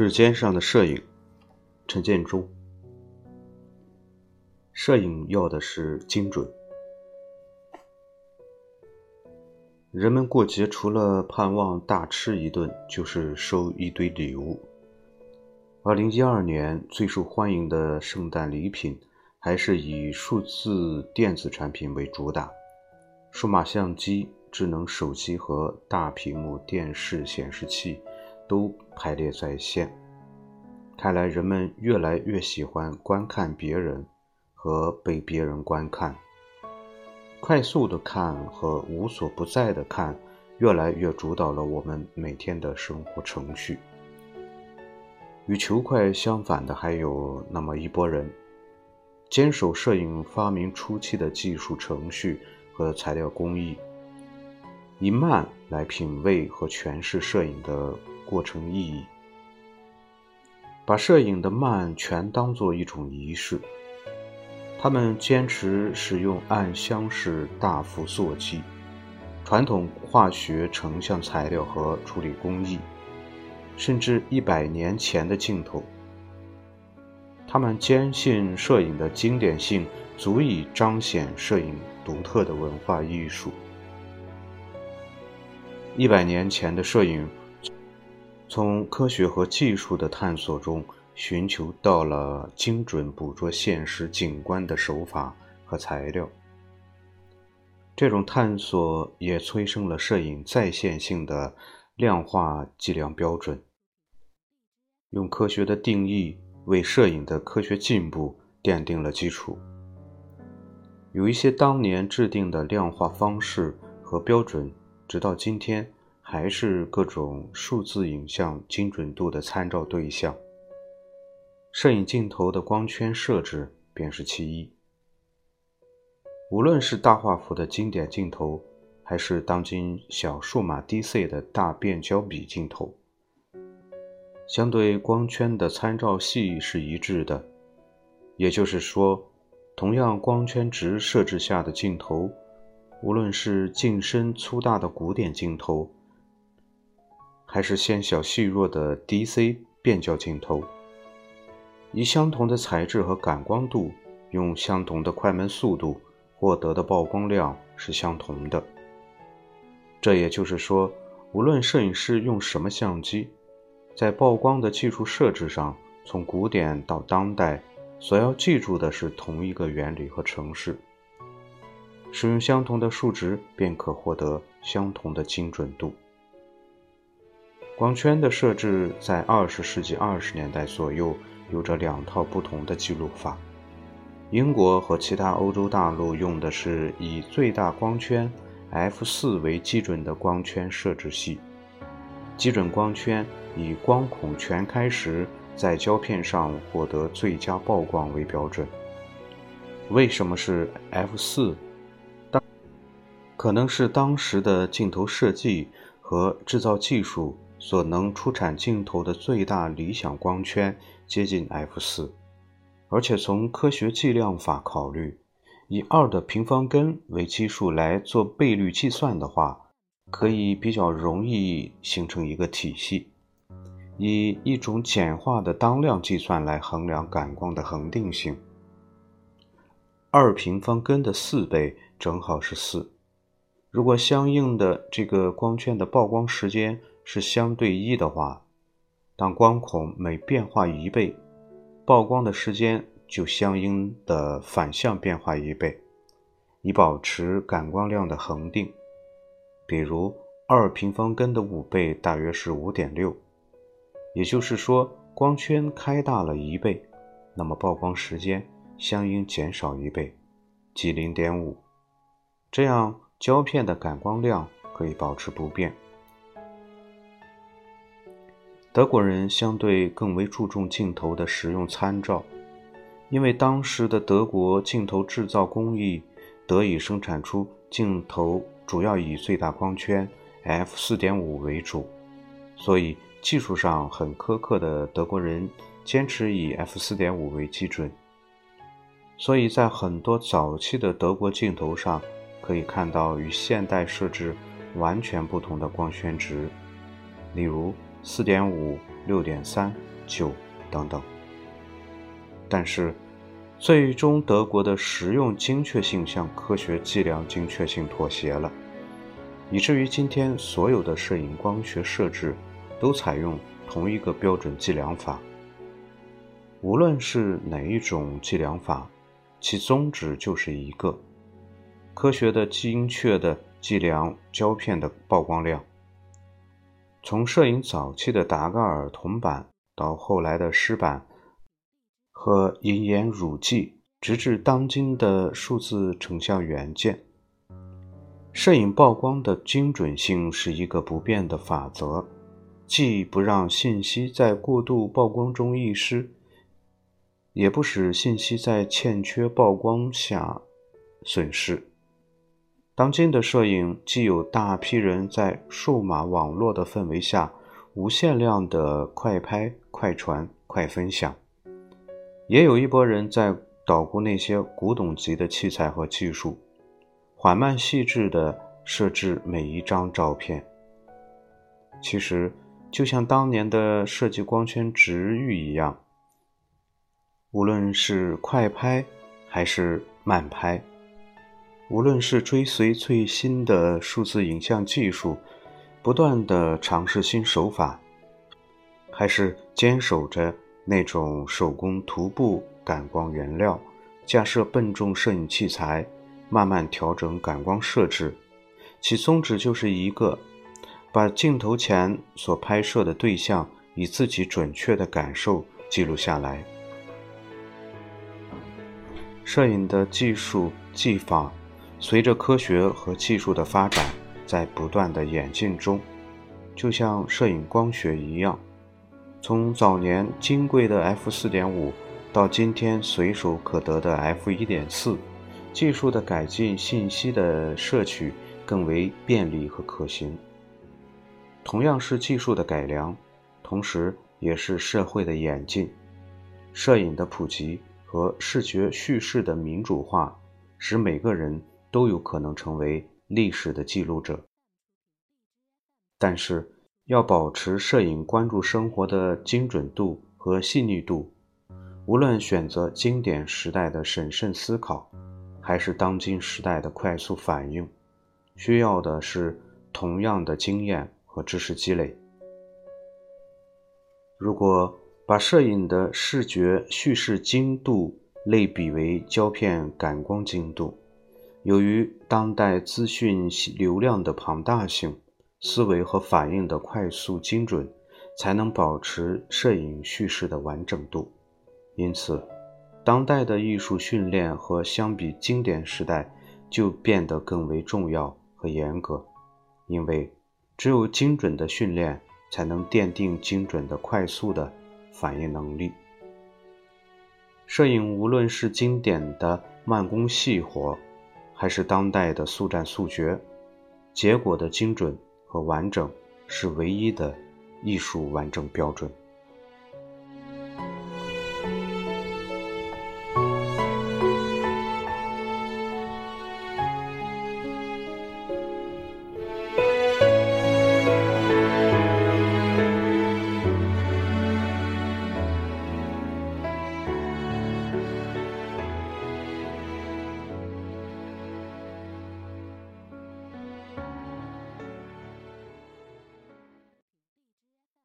指尖上的摄影，陈建忠。摄影要的是精准。人们过节除了盼望大吃一顿，就是收一堆礼物。二零一二年最受欢迎的圣诞礼品，还是以数字电子产品为主打，数码相机、智能手机和大屏幕电视显示器。都排列在线。看来人们越来越喜欢观看别人和被别人观看。快速的看和无所不在的看，越来越主导了我们每天的生活程序。与求快相反的，还有那么一拨人，坚守摄影发明初期的技术程序和材料工艺，以慢来品味和诠释摄影的。过程意义，把摄影的慢全当做一种仪式。他们坚持使用暗箱式大幅塑机、传统化学成像材料和处理工艺，甚至一百年前的镜头。他们坚信摄影的经典性足以彰显摄影独特的文化艺术。一百年前的摄影。从科学和技术的探索中，寻求到了精准捕捉现实景观的手法和材料。这种探索也催生了摄影在线性的量化计量标准，用科学的定义为摄影的科学进步奠定了基础。有一些当年制定的量化方式和标准，直到今天。还是各种数字影像精准度的参照对象。摄影镜头的光圈设置便是其一。无论是大画幅的经典镜头，还是当今小数码 DC 的大变焦比镜头，相对光圈的参照系是一致的。也就是说，同样光圈值设置下的镜头，无论是镜深粗大的古典镜头，还是纤小细弱的 DC 变焦镜头，以相同的材质和感光度，用相同的快门速度获得的曝光量是相同的。这也就是说，无论摄影师用什么相机，在曝光的技术设置上，从古典到当代，所要记住的是同一个原理和程式。使用相同的数值，便可获得相同的精准度。光圈的设置在二十世纪二十年代左右有着两套不同的记录法。英国和其他欧洲大陆用的是以最大光圈 f 四为基准的光圈设置系，基准光圈以光孔全开时在胶片上获得最佳曝光为标准。为什么是 f 四？当可能是当时的镜头设计和制造技术。所能出产镜头的最大理想光圈接近 f 四，而且从科学计量法考虑，以二的平方根为基数来做倍率计算的话，可以比较容易形成一个体系。以一种简化的当量计算来衡量感光的恒定性，二平方根的四倍正好是四。如果相应的这个光圈的曝光时间。是相对一的话，当光孔每变化一倍，曝光的时间就相应的反向变化一倍，以保持感光量的恒定。比如二平方根的五倍大约是五点六，也就是说光圈开大了一倍，那么曝光时间相应减少一倍，即零点五，这样胶片的感光量可以保持不变。德国人相对更为注重镜头的使用参照，因为当时的德国镜头制造工艺得以生产出镜头主要以最大光圈 f 四点五为主，所以技术上很苛刻的德国人坚持以 f 四点五为基准，所以在很多早期的德国镜头上可以看到与现代设置完全不同的光圈值，例如。四点五、六点三、九等等。但是，最终德国的实用精确性向科学计量精确性妥协了，以至于今天所有的摄影光学设置都采用同一个标准计量法。无论是哪一种计量法，其宗旨就是一个：科学的、精确的计量胶片的曝光量。从摄影早期的达盖尔铜板，到后来的湿板和银盐乳剂，直至当今的数字成像元件，摄影曝光的精准性是一个不变的法则，既不让信息在过度曝光中遗失。也不使信息在欠缺曝光下损失。当今的摄影既有大批人在数码网络的氛围下无限量的快拍、快传、快分享，也有一波人在捣鼓那些古董级的器材和技术，缓慢细致地设置每一张照片。其实，就像当年的设计光圈值域一样。无论是快拍还是慢拍，无论是追随最新的数字影像技术，不断的尝试新手法，还是坚守着那种手工涂布感光原料，架设笨重摄影器材，慢慢调整感光设置，其宗旨就是一个：把镜头前所拍摄的对象以自己准确的感受记录下来。摄影的技术技法，随着科学和技术的发展，在不断的演进中，就像摄影光学一样，从早年金贵的 f 四点五，到今天随手可得的 f 一点四，技术的改进，信息的摄取更为便利和可行。同样是技术的改良，同时也是社会的演进，摄影的普及。和视觉叙事的民主化，使每个人都有可能成为历史的记录者。但是，要保持摄影关注生活的精准度和细腻度，无论选择经典时代的审慎思考，还是当今时代的快速反应，需要的是同样的经验和知识积累。如果，把摄影的视觉叙事精度类比为胶片感光精度，由于当代资讯流量的庞大性，思维和反应的快速精准，才能保持摄影叙事的完整度。因此，当代的艺术训练和相比经典时代就变得更为重要和严格，因为只有精准的训练，才能奠定精准的、快速的。反应能力。摄影无论是经典的慢工细活，还是当代的速战速决，结果的精准和完整是唯一的艺术完整标准。